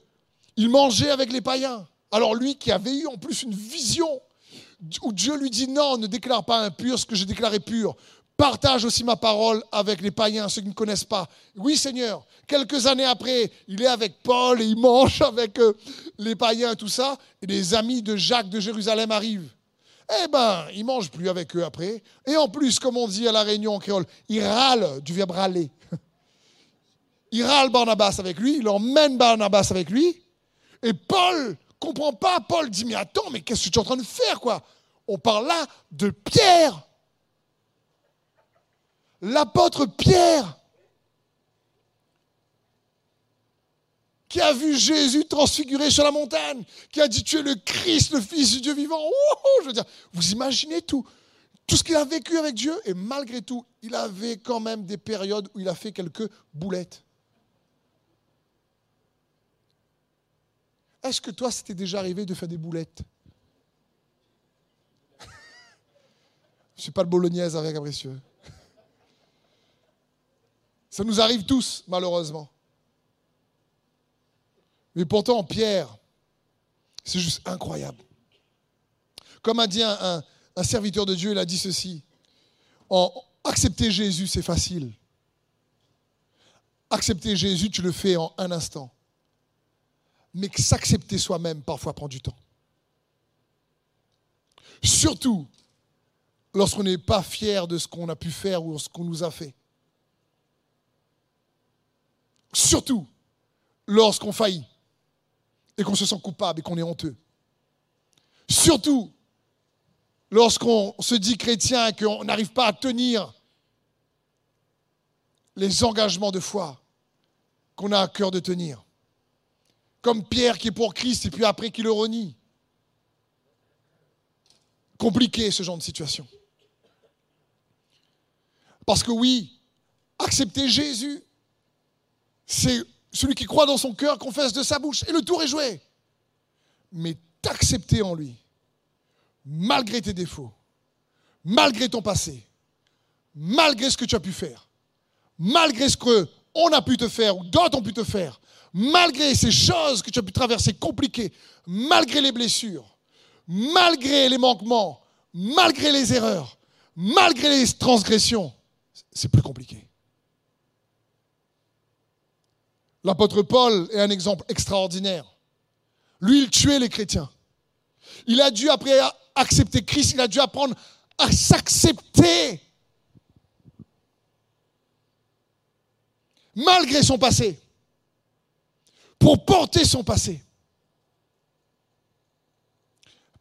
il mangeait avec les païens. Alors lui qui avait eu en plus une vision où Dieu lui dit non, ne déclare pas impur ce que j'ai déclaré pur. Partage aussi ma parole avec les païens, ceux qui ne connaissent pas. Oui, Seigneur. Quelques années après, il est avec Paul et il mange <laughs> avec euh, les païens, tout ça. Et les amis de Jacques de Jérusalem arrivent. Eh ben, il mange plus avec eux après. Et en plus, comme on dit à la Réunion en créole, il râle du verbe râler. <laughs> Il râle Barnabas avec lui, il emmène Barnabas avec lui. Et Paul comprend pas. Paul dit Mais attends, mais qu'est-ce que tu es en train de faire, quoi? On parle là de Pierre l'apôtre Pierre, qui a vu Jésus transfiguré sur la montagne, qui a dit tu es le Christ, le Fils du Dieu vivant. je veux dire, vous imaginez tout, tout ce qu'il a vécu avec Dieu, et malgré tout, il avait quand même des périodes où il a fait quelques boulettes. Est-ce que toi, c'était déjà arrivé de faire des boulettes <laughs> Je ne suis pas le bolognaise avec Abricieux. <laughs> Ça nous arrive tous, malheureusement. Mais pourtant, Pierre, c'est juste incroyable. Comme a dit un, serviteur de Dieu, il a dit ceci. accepter Jésus, c'est facile. Accepter Jésus, tu le fais en un instant. Mais s'accepter soi-même, parfois, prend du temps. Surtout lorsqu'on n'est pas fier de ce qu'on a pu faire ou ce qu'on nous a fait. Surtout lorsqu'on faillit et qu'on se sent coupable et qu'on est honteux. Surtout lorsqu'on se dit chrétien et qu'on n'arrive pas à tenir les engagements de foi qu'on a à cœur de tenir. Comme Pierre qui est pour Christ et puis après qui le renie. Compliqué ce genre de situation. Parce que oui, accepter Jésus, c'est celui qui croit dans son cœur, confesse de sa bouche, et le tour est joué. Mais t'accepter en lui, malgré tes défauts, malgré ton passé, malgré ce que tu as pu faire, malgré ce qu'on a pu te faire ou d'autres ont pu te faire, malgré ces choses que tu as pu traverser compliquées, malgré les blessures, malgré les manquements, malgré les erreurs, malgré les transgressions, c'est plus compliqué. L'apôtre Paul est un exemple extraordinaire. Lui, il tuait les chrétiens. Il a dû, après accepter Christ, il a dû apprendre à s'accepter. Malgré son passé. Pour porter son passé.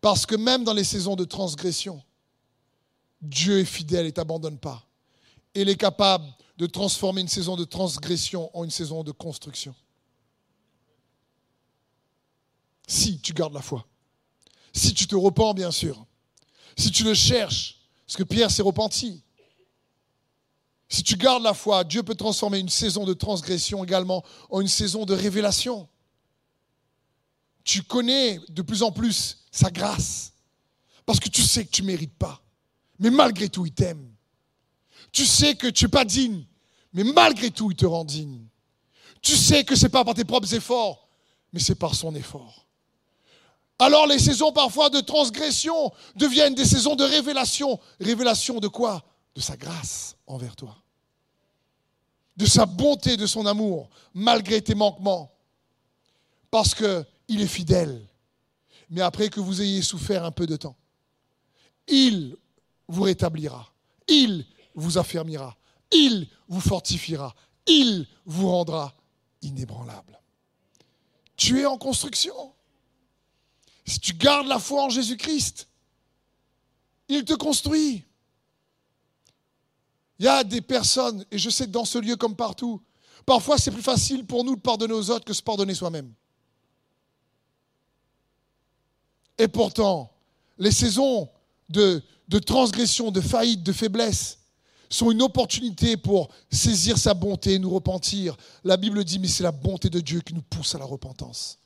Parce que même dans les saisons de transgression, Dieu est fidèle et t'abandonne pas. Il est capable de transformer une saison de transgression en une saison de construction. Si tu gardes la foi. Si tu te repens, bien sûr. Si tu le cherches, parce que Pierre s'est repenti. Si tu gardes la foi, Dieu peut transformer une saison de transgression également en une saison de révélation. Tu connais de plus en plus sa grâce, parce que tu sais que tu ne mérites pas. mais malgré tout, il t'aime. Tu sais que tu n'es pas digne, mais malgré tout, il te rend digne. Tu sais que ce n'est pas par tes propres efforts, mais c'est par son effort. Alors les saisons parfois de transgression deviennent des saisons de révélation. Révélation de quoi? De sa grâce envers toi. De sa bonté, de son amour, malgré tes manquements. Parce qu'il est fidèle. Mais après que vous ayez souffert un peu de temps, il vous rétablira. Il vous affermira. Il vous fortifiera. Il vous rendra inébranlable. Tu es en construction. Si tu gardes la foi en Jésus-Christ, il te construit. Il y a des personnes, et je sais que dans ce lieu comme partout, parfois c'est plus facile pour nous de pardonner aux autres que de se pardonner soi-même. Et pourtant, les saisons de, transgression, de faillite, de faiblesse sont une opportunité pour saisir sa bonté et nous repentir. La Bible dit, mais c'est la bonté de Dieu qui nous pousse à la repentance.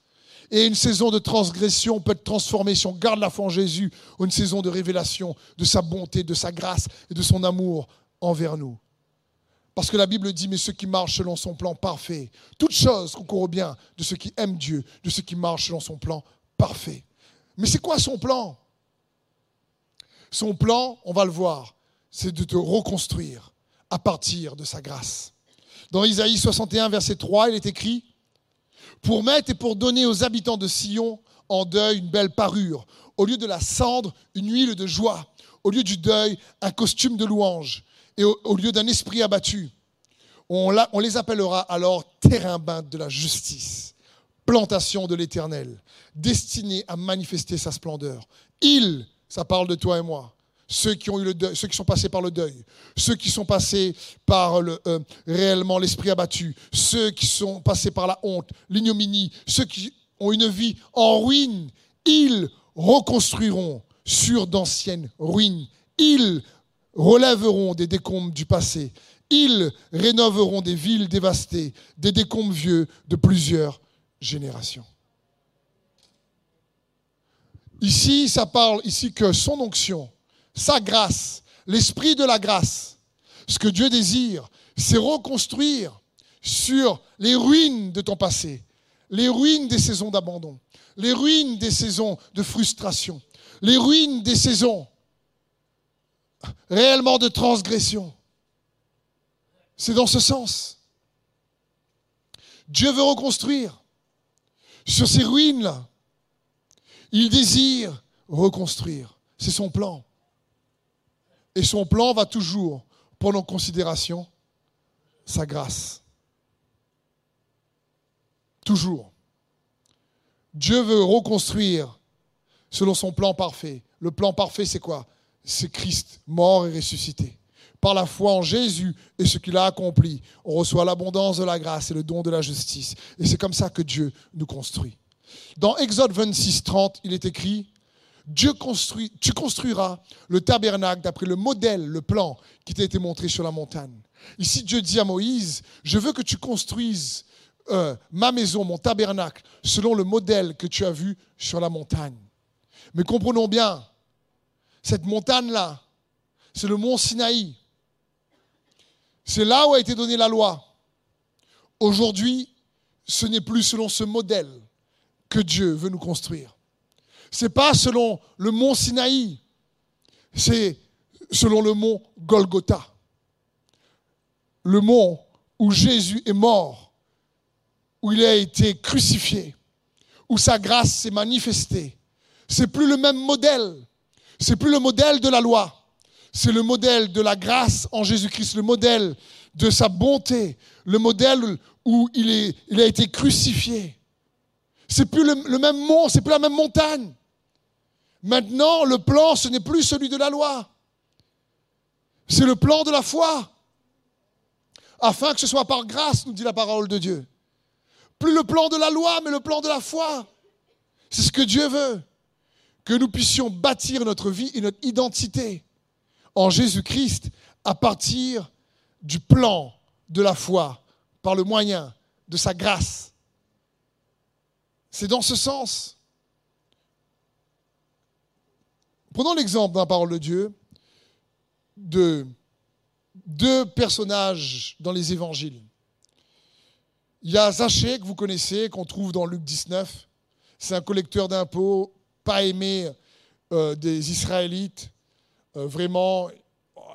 Et une saison de transgression peut être transformée, si on garde la foi en Jésus, en une saison de révélation de sa bonté, de sa grâce et de son amour envers nous. Parce que la Bible dit, mais ceux qui marchent selon son plan parfait, toute chose concourt bien de ceux qui aiment Dieu, de ceux qui marchent selon son plan parfait. Mais c'est quoi son plan? Son plan, on va le voir, c'est de te reconstruire à partir de sa grâce. Dans Isaïe 61, verset 3, il est écrit, pour mettre et pour donner aux habitants de Sion en deuil une belle parure, au lieu de la cendre, une huile de joie, au lieu du deuil, un costume de louange, et au, lieu d'un esprit abattu. On, les appellera alors terrain de la justice, plantation de l'éternel, destinée à manifester sa splendeur. Il, ça parle de toi et moi, ceux qui ont eu le ceux qui sont passés par le deuil, ceux qui sont passés par le, euh, réellement l'esprit abattu, ceux qui sont passés par la honte, l'ignominie, ceux qui ont une vie en ruine, ils reconstruiront sur d'anciennes ruines. Ils relèveront des décombres du passé. Ils rénoveront des villes dévastées, des décombres vieux de plusieurs générations. Ici, ça parle ici que son onction sa grâce, l'esprit de la grâce. Ce que Dieu désire, c'est reconstruire sur les ruines de ton passé, les ruines des saisons d'abandon, les ruines des saisons de frustration, les ruines des saisons réellement de transgression. C'est dans ce sens. Dieu veut reconstruire sur ces ruines-là. Il désire reconstruire. C'est son plan. Et son plan va toujours prendre en considération sa grâce. Toujours. Dieu veut reconstruire selon son plan parfait. Le plan parfait, c'est quoi? C'est Christ, mort et ressuscité. Par la foi en Jésus et ce qu'il a accompli, on reçoit l'abondance de la grâce et le don de la justice. Et c'est comme ça que Dieu nous construit. Dans Exode 26, 30, il est écrit, Dieu construit, tu construiras le tabernacle d'après le modèle, le plan qui t'a été montré sur la montagne. Ici, Dieu dit à Moïse, je veux que tu construises euh, ma maison, mon tabernacle, selon le modèle que tu as vu sur la montagne. Mais comprenons bien, cette montagne-là, c'est le mont Sinaï. C'est là où a été donnée la loi. Aujourd'hui, ce n'est plus selon ce modèle que Dieu veut nous construire n'est pas selon le mont Sinaï, c'est selon le mont Golgotha. Le mont où Jésus est mort, où il a été crucifié, où sa grâce s'est manifestée. C'est plus le même modèle. C'est plus le modèle de la loi. C'est le modèle de la grâce en Jésus-Christ, le modèle de sa bonté, le modèle où il, a été crucifié. C'est plus le, le même mont, c'est plus la même montagne. Maintenant, le plan, ce n'est plus celui de la loi. C'est le plan de la foi. Afin que ce soit par grâce, nous dit la parole de Dieu. Plus le plan de la loi, mais le plan de la foi. C'est ce que Dieu veut. Que nous puissions bâtir notre vie et notre identité en Jésus-Christ à partir du plan de la foi, par le moyen de sa grâce. C'est dans ce sens. Prenons l'exemple la parole de Dieu. de deux personnages dans les évangiles. Il y a Zachée, que vous connaissez, qu'on trouve dans Luc 19. C'est un collecteur d'impôts, pas aimé euh, des Israélites. Euh, vraiment,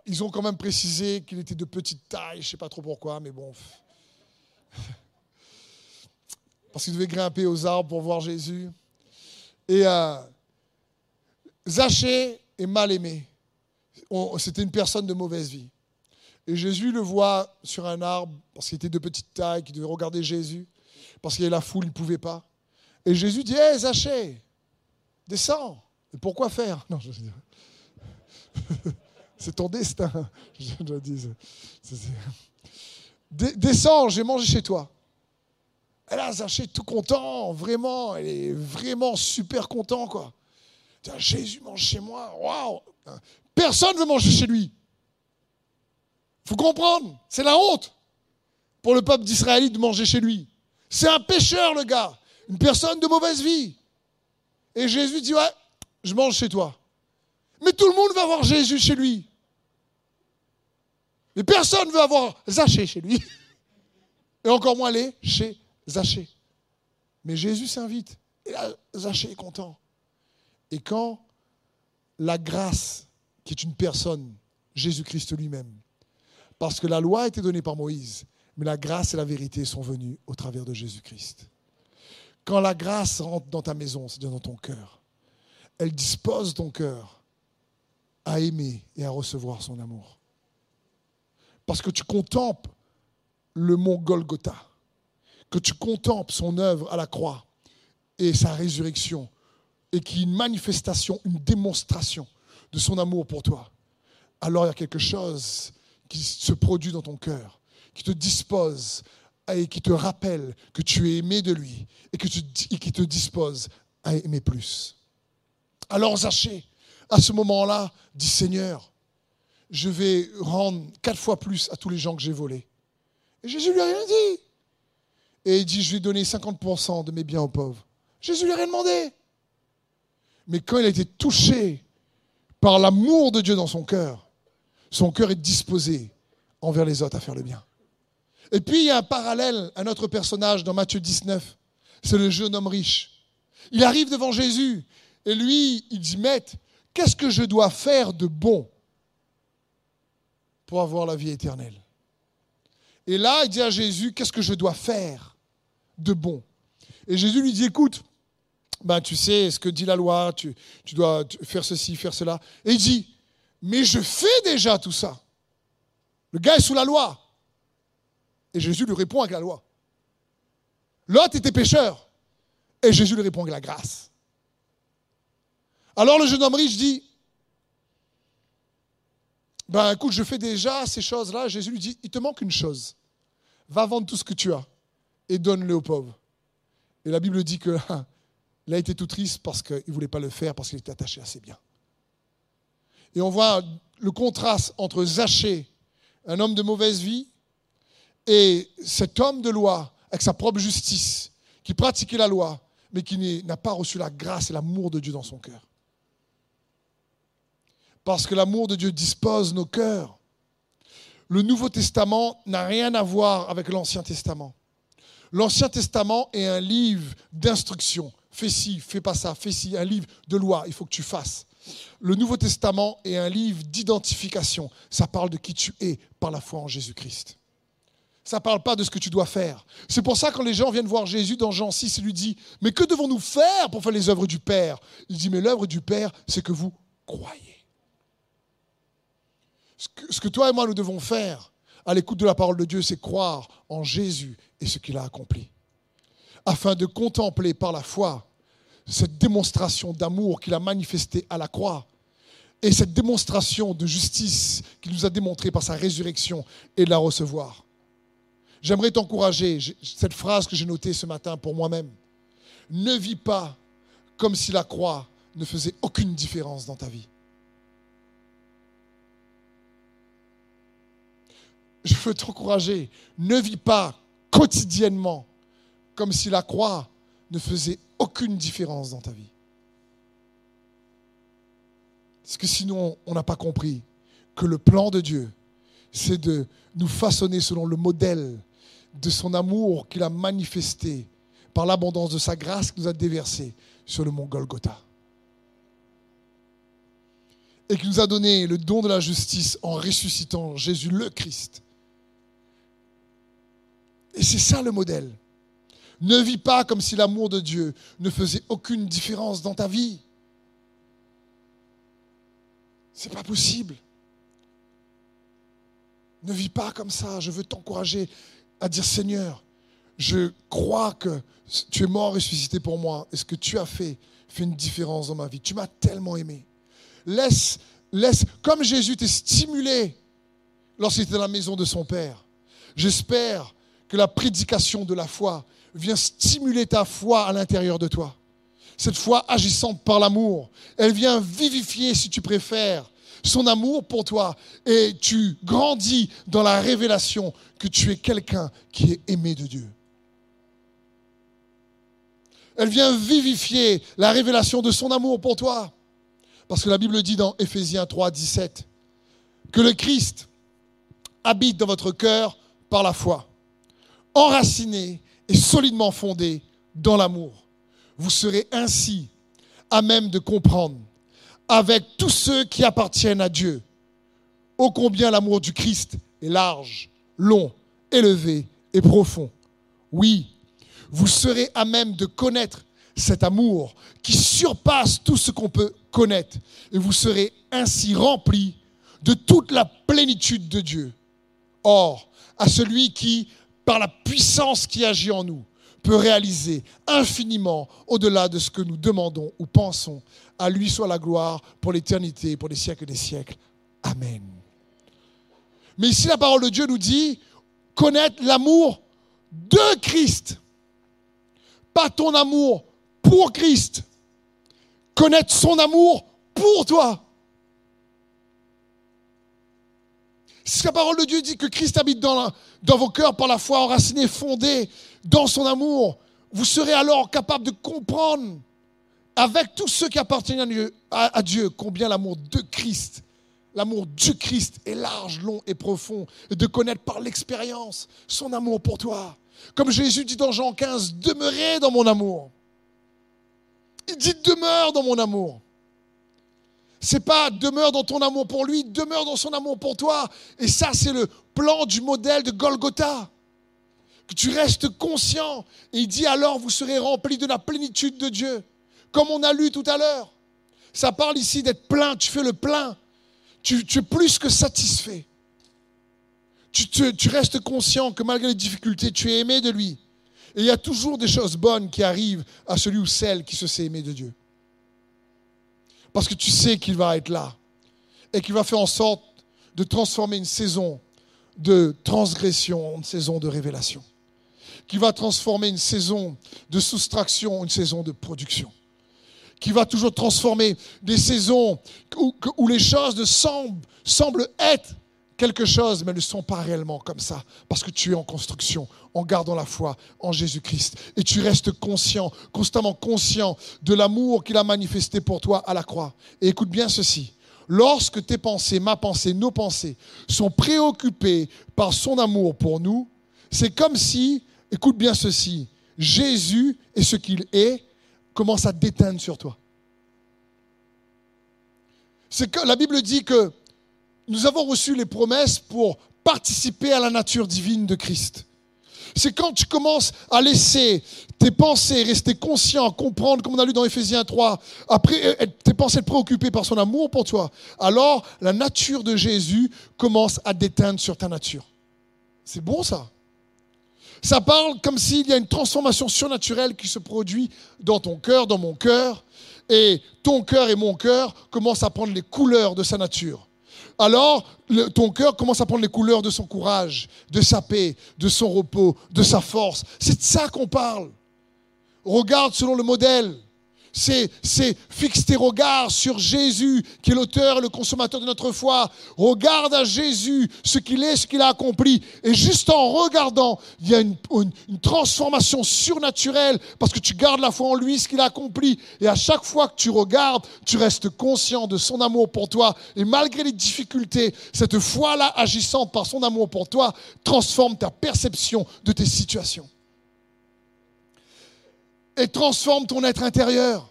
ils ont quand même précisé qu'il était de petite taille, je ne sais pas trop pourquoi, mais bon. <laughs> Parce qu'il devait grimper aux arbres pour voir Jésus. Et euh, Zachée est mal aimé. C'était une personne de mauvaise vie. Et Jésus le voit sur un arbre parce qu'il était de petite taille, qu'il devait regarder Jésus, parce qu'il y avait la foule, il ne pouvait pas. Et Jésus dit Hé, hey, Zachée, descends. Pourquoi faire? Non, je. <laughs> C'est ton destin, <laughs> je dire. Descends, j'ai mangé chez toi. Et là, Zachée tout content, vraiment, elle est vraiment super content, quoi. Jésus mange chez moi, waouh Personne ne veut manger chez lui. Faut comprendre, c'est la honte pour le peuple d'Israël de manger chez lui. C'est un pécheur, le gars, une personne de mauvaise vie. Et Jésus dit, ouais, je mange chez toi. Mais tout le monde va voir Jésus chez lui. Mais personne ne veut avoir Zachée chez lui. <laughs> Et encore moins aller chez Zachée. Mais Jésus s'invite. Et là, Zachée est content. Et quand la grâce, qui est une personne, Jésus-Christ lui-même, parce que la loi a été donnée par Moïse, mais la grâce et la vérité sont venues au travers de Jésus-Christ. Quand la grâce rentre dans ta maison, c'est-à-dire dans ton cœur, elle dispose ton cœur à aimer et à recevoir son amour. Parce que tu contemples le mont Golgotha, que tu contemples son œuvre à la croix et sa résurrection, et qui est une manifestation, une démonstration de son amour pour toi, alors il y a quelque chose qui se produit dans ton cœur, qui te dispose et qui te rappelle que tu es aimé de lui et, qui te dispose à aimer plus. Alors Zachée, à ce moment-là, dit Seigneur, je vais rendre quatre fois plus à tous les gens que j'ai volés. Et Jésus lui a rien dit. Et il dit, je vais donner 50% de mes biens aux pauvres. Jésus lui a rien demandé. Mais quand il a été touché par l'amour de Dieu dans son cœur, son cœur est disposé envers les autres à faire le bien. Et puis il y a un parallèle, un autre personnage dans Matthieu 19, c'est le jeune homme riche. Il arrive devant Jésus et lui, il dit, Maître, qu'est-ce que je dois faire de bon pour avoir la vie éternelle? Et là, il dit à Jésus, qu'est-ce que je dois faire de bon? Et Jésus lui dit, écoute, ben, tu sais ce que dit la loi, tu, tu dois faire ceci, faire cela. Et il dit, mais je fais déjà tout ça. Le gars est sous la loi. Et Jésus lui répond avec la loi. L'autre était pécheur. Et Jésus lui répond avec la grâce. Alors le jeune homme riche dit, ben écoute, je fais déjà ces choses-là. Jésus lui dit, il te manque une chose. Va vendre tout ce que tu as et donne-le aux pauvres. Et la Bible dit que <laughs> il a été tout triste parce qu'il ne voulait pas le faire, parce qu'il était attaché à ses biens. Et on voit le contraste entre Zachée, un homme de mauvaise vie, et cet homme de loi, avec sa propre justice, qui pratiquait la loi, mais qui n'a pas reçu la grâce et l'amour de Dieu dans son cœur. Parce que l'amour de Dieu dispose nos cœurs. Le Nouveau Testament n'a rien à voir avec l'Ancien Testament. L'Ancien Testament est un livre d'instruction, fais ci, fais pas ça, fais ci, un livre de loi, il faut que tu fasses. Le Nouveau Testament est un livre d'identification. Ça parle de qui tu es par la foi en Jésus-Christ. Ça ne parle pas de ce que tu dois faire. C'est pour ça que quand les gens viennent voir Jésus dans Jean 6, il lui dit, mais que devons-nous faire pour faire les œuvres du Père? Il dit, mais l'œuvre du Père, c'est que vous croyez. Ce que, ce que toi et moi, nous devons faire à l'écoute de la parole de Dieu, c'est croire en Jésus et ce qu'il a accompli afin de contempler par la foi cette démonstration d'amour qu'il a manifestée à la croix et cette démonstration de justice qu'il nous a démontrée par sa résurrection et de la recevoir. J'aimerais t'encourager, cette phrase que j'ai notée ce matin pour moi-même. Ne vis pas comme si la croix ne faisait aucune différence dans ta vie. Je veux t'encourager, ne vis pas quotidiennement comme si la croix ne faisait aucune différence dans ta vie. Parce que sinon, on n'a pas compris que le plan de Dieu, c'est de nous façonner selon le modèle de son amour qu'il a manifesté par l'abondance de sa grâce qu'il nous a déversée sur le mont Golgotha. Et qui nous a donné le don de la justice en ressuscitant Jésus le Christ. Et c'est ça le modèle. Ne vis pas comme si l'amour de Dieu ne faisait aucune différence dans ta vie. C'est pas possible. Ne vis pas comme ça. Je veux t'encourager à dire Seigneur, je crois que tu es mort ressuscité pour moi et ce que tu as fait fait une différence dans ma vie? Tu m'as tellement aimé. Laisse, laisse, comme Jésus t'est stimulé lorsqu'il était dans la maison de son Père. J'espère que la prédication de la foi vient stimuler ta foi à l'intérieur de toi. Cette foi agissante par l'amour, elle vient vivifier, si tu préfères, son amour pour toi et tu grandis dans la révélation que tu es quelqu'un qui est aimé de Dieu. Elle vient vivifier la révélation de son amour pour toi. Parce que la Bible dit dans Éphésiens 3, 17 que le Christ habite dans votre cœur par la foi, enraciné et solidement fondé dans l'amour. Vous serez ainsi à même de comprendre avec tous ceux qui appartiennent à Dieu. Ô combien l'amour du Christ est large, long, élevé et profond. Oui, vous serez à même de connaître cet amour qui surpasse tout ce qu'on peut connaître. Et vous serez ainsi remplis de toute la plénitude de Dieu. Or, à celui qui, par la puissance qui agit en nous, peut réaliser infiniment au-delà de ce que nous demandons ou pensons. À lui soit la gloire pour l'éternité, pour les siècles des siècles. Amen. Mais ici, la parole de Dieu nous dit connaître l'amour de Christ, pas ton amour pour Christ. Connaître son amour pour toi. Si la parole de Dieu dit que Christ habite dans, dans vos cœurs par la foi enracinée, fondée dans son amour. Vous serez alors capable de comprendre avec tous ceux qui appartiennent à Dieu, combien l'amour de Christ, l'amour du Christ est large, long et profond, et de connaître par l'expérience son amour pour toi. Comme Jésus dit dans Jean 15, demeurez dans mon amour. Il dit demeure dans mon amour. C'est pas demeure dans ton amour pour lui, demeure dans son amour pour toi. Et ça, c'est le plan du modèle de Golgotha. Que tu restes conscient. Et il dit alors, vous serez remplis de la plénitude de Dieu. Comme on a lu tout à l'heure. Ça parle ici d'être plein, tu fais le plein. Tu, es plus que satisfait. Tu, restes conscient que malgré les difficultés, tu es aimé de lui. Et il y a toujours des choses bonnes qui arrivent à celui ou celle qui se sait aimé de Dieu. Parce que tu sais qu'il va être là et qu'il va faire en sorte de transformer une saison de transgression en une saison de révélation. Qui va transformer une saison de soustraction en une saison de production. Qui va toujours transformer des saisons où, les choses semblent, semblent être quelque chose, mais ne sont pas réellement comme ça, parce que tu es en construction, en gardant la foi en Jésus-Christ. Et tu restes conscient, constamment conscient de l'amour qu'il a manifesté pour toi à la croix. Et écoute bien ceci. Lorsque tes pensées, ma pensée, nos pensées sont préoccupées par son amour pour nous, c'est comme si, écoute bien ceci, Jésus et ce qu'il est commence à déteindre sur toi. C'est que la Bible dit que nous avons reçu les promesses pour participer à la nature divine de Christ. C'est quand tu commences à laisser tes pensées rester conscient, comprendre, comme on a lu dans Ephésiens 3, après euh, tes pensées préoccupées par son amour pour toi, alors la nature de Jésus commence à déteindre sur ta nature. C'est bon ça. Ça parle comme s'il y a une transformation surnaturelle qui se produit dans ton cœur, dans mon cœur, et ton cœur et mon cœur commencent à prendre les couleurs de sa nature alors ton cœur commence à prendre les couleurs de son courage, de sa paix, de son repos, de sa force. C'est de ça qu'on parle. Regarde selon le modèle. C'est, fixe tes regards sur Jésus, qui est l'auteur et le consommateur de notre foi. Regarde à Jésus, ce qu'il est, ce qu'il a accompli. Et juste en regardant, il y a une, une, transformation surnaturelle, parce que tu gardes la foi en lui, ce qu'il a accompli. Et à chaque fois que tu regardes, tu restes conscient de son amour pour toi. Et malgré les difficultés, cette foi-là agissante par son amour pour toi transforme ta perception de tes situations et transforme ton être intérieur.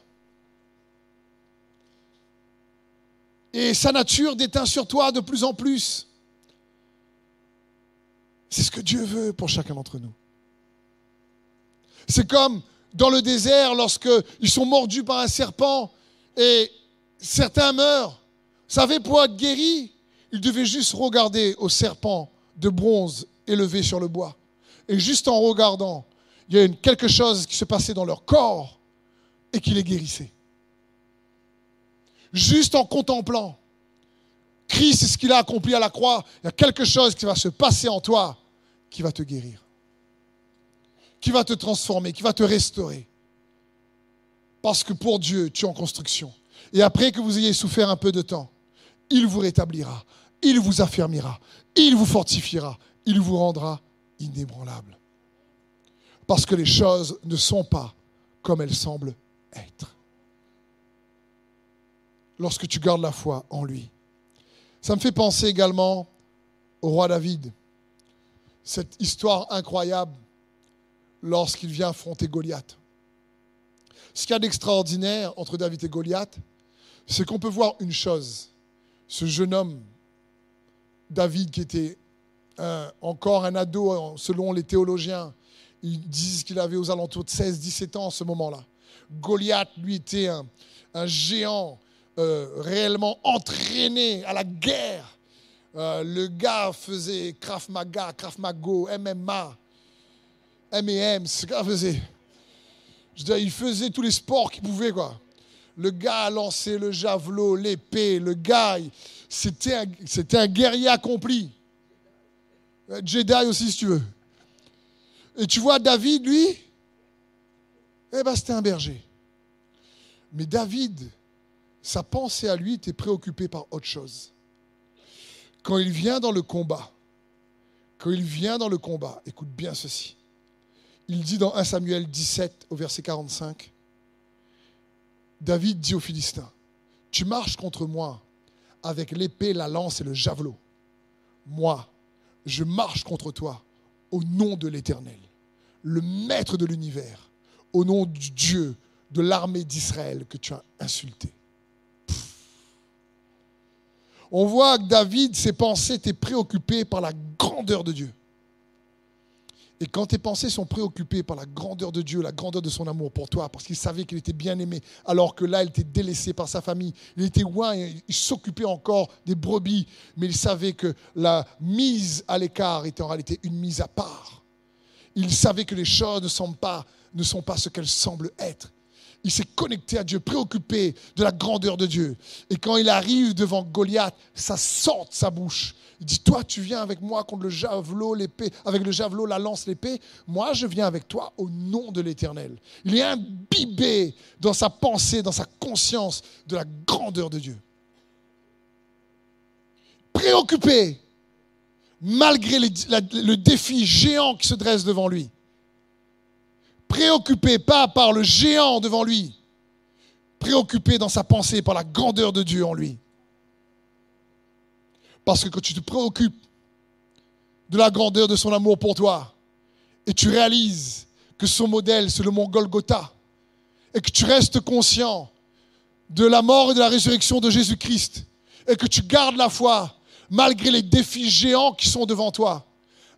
Et sa nature déteint sur toi de plus en plus. C'est ce que Dieu veut pour chacun d'entre nous. C'est comme dans le désert lorsqu'ils sont mordus par un serpent et certains meurent. Vous savez, pour être guéri, ils devaient juste regarder au serpent de bronze élevé sur le bois. Et juste en regardant, il y a quelque chose qui se passait dans leur corps et qui les guérissait. Juste en contemplant Christ et ce qu'il a accompli à la croix, il y a quelque chose qui va se passer en toi qui va te guérir, qui va te transformer, qui va te restaurer. Parce que pour Dieu, tu es en construction. Et après que vous ayez souffert un peu de temps, il vous rétablira, il vous affermira, il vous fortifiera, il vous rendra inébranlable parce que les choses ne sont pas comme elles semblent être. Lorsque tu gardes la foi en lui. Ça me fait penser également au roi David. Cette histoire incroyable lorsqu'il vient affronter Goliath. Ce qu'il y a d'extraordinaire entre David et Goliath, c'est qu'on peut voir une chose. Ce jeune homme, David, qui était encore un ado selon les théologiens, ils disent qu'il avait aux alentours de 16-17 ans en ce moment-là. Goliath, lui, était un, géant euh, réellement entraîné à la guerre. Euh, le gars faisait Krav Maga, Krav Mago, MMA, M&M, ce gars faisait. Je veux dire, il faisait tous les sports qu'il pouvait, quoi. Le gars a lancé le javelot, l'épée. Le gars, c'était un, un guerrier accompli. Euh, Jedi aussi, si tu veux. Et tu vois, David, lui, eh ben, c'était un berger. Mais David, sa pensée à lui était préoccupée par autre chose. Quand il vient dans le combat, quand il vient dans le combat, écoute bien ceci. Il dit dans 1 Samuel 17 au verset 45, David dit aux Philistins, tu marches contre moi avec l'épée, la lance et le javelot. Moi, je marche contre toi au nom de l'Éternel le maître de l'univers, au nom du Dieu de l'armée d'Israël que tu as insulté. On voit que David, ses pensées étaient préoccupées par la grandeur de Dieu. Et quand tes pensées sont préoccupées par la grandeur de Dieu, la grandeur de son amour pour toi, parce qu'il savait qu'il était bien aimé, alors que là, il était délaissé par sa famille, il était loin, il s'occupait encore des brebis, mais il savait que la mise à l'écart était en réalité une mise à part. Il savait que les choses ne sont pas, ce qu'elles semblent être. Il s'est connecté à Dieu, préoccupé de la grandeur de Dieu. Et quand il arrive devant Goliath, ça sort de sa bouche. Il dit, toi, tu viens avec moi contre le javelot, l'épée, avec le javelot, la lance, l'épée. Moi, je viens avec toi au nom de l'Éternel. Il est imbibé dans sa pensée, dans sa conscience de la grandeur de Dieu. Préoccupé malgré le défi géant qui se dresse devant lui. Préoccupé pas par le géant devant lui, préoccupé dans sa pensée par la grandeur de Dieu en lui. Parce que quand tu te préoccupes de la grandeur de son amour pour toi, et tu réalises que son modèle, c'est le mont Golgotha, et que tu restes conscient de la mort et de la résurrection de Jésus-Christ, et que tu gardes la foi, malgré les défis géants qui sont devant toi,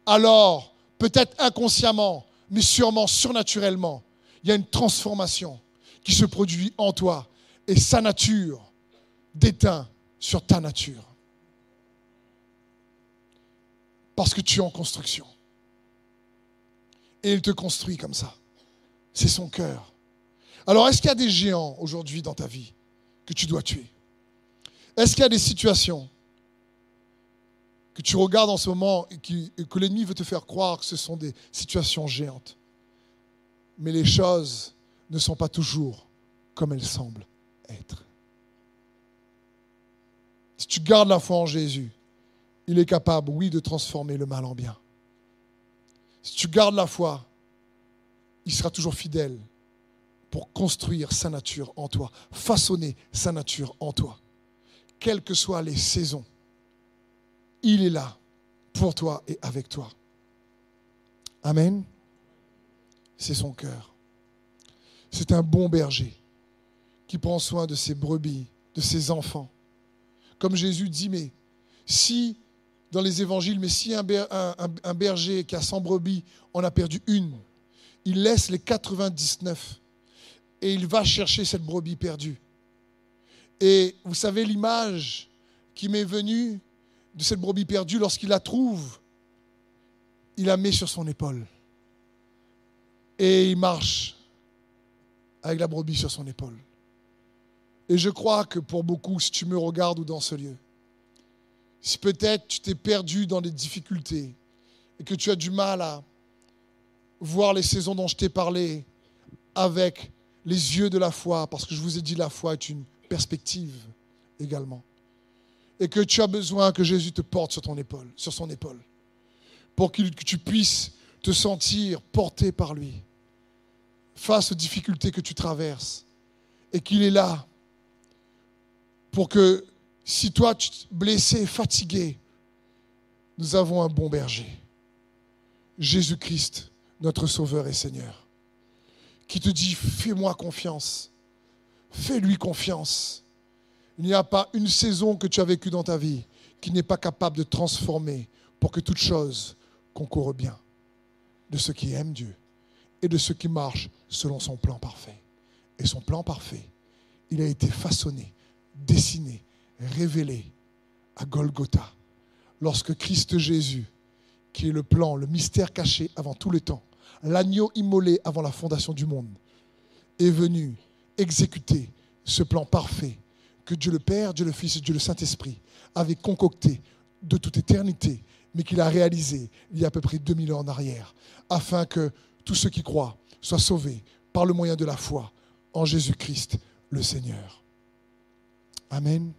alors, peut-être inconsciemment, mais sûrement surnaturellement, il y a une transformation qui se produit en toi et sa nature déteint sur ta nature. Parce que tu es en construction. Et il te construit comme ça. C'est son cœur. Alors, est-ce qu'il y a des géants aujourd'hui dans ta vie que tu dois tuer? Est-ce qu'il y a des situations tu regardes en ce moment et, que l'ennemi veut te faire croire que ce sont des situations géantes. Mais les choses ne sont pas toujours comme elle semble être. Si tu gardes la foi en Jésus, il est capable, oui, de transformer le mal en bien. Si tu gardes la foi, il sera toujours fidèle pour construire sa nature en toi, façonner sa nature en toi. Quelles que soient les saisons, il est là pour toi et avec toi. Amen. C'est son cœur. C'est un bon berger qui prend soin de ses brebis, de ses enfants. Comme Jésus dit, mais si, dans les évangiles, mais si un, berger qui a 100 brebis en a perdu une, il laisse les 99 et il va chercher cette brebis perdue. Et vous savez l'image qui m'est venue de cette brebis perdue lorsqu'il la trouve, il la met sur son épaule. Et il marche avec la brebis sur son épaule. Et je crois que pour beaucoup, si tu me regardes ou dans ce lieu, si peut-être tu t'es perdu dans des difficultés et que tu as du mal à voir les saisons dont je t'ai parlé avec les yeux de la foi, parce que je vous ai dit la foi est une perspective également, et que tu as besoin que Jésus te porte sur ton épaule, son épaule, pour que tu puisses te sentir porté par lui face aux difficultés que tu traverses, et qu'il est là pour que si toi tu es blessé, fatigué, nous avons un bon berger, Jésus-Christ, notre Sauveur et Seigneur, qui te dit, fais-moi confiance, fais-lui confiance. Il n'y a pas une saison que tu as vécue dans ta vie qui n'est pas capable de transformer pour que toute chose concourt bien de ceux qui aiment Dieu et de ceux qui marchent selon son plan parfait. Et son plan parfait, il a été façonné dessiné, révélé à Golgotha, lorsque Christ Jésus, qui est le plan, le mystère caché avant tout le temps, l'agneau immolé avant la fondation du monde, est venu exécuter ce plan parfait que Dieu le Père, Dieu le Fils et Dieu le Saint-Esprit avaient concocté de toute éternité, mais qu'il a réalisé il y a à peu près 2000 ans en arrière, afin que tous ceux qui croient soient sauvés par le moyen de la foi en Jésus-Christ le Seigneur. Amen.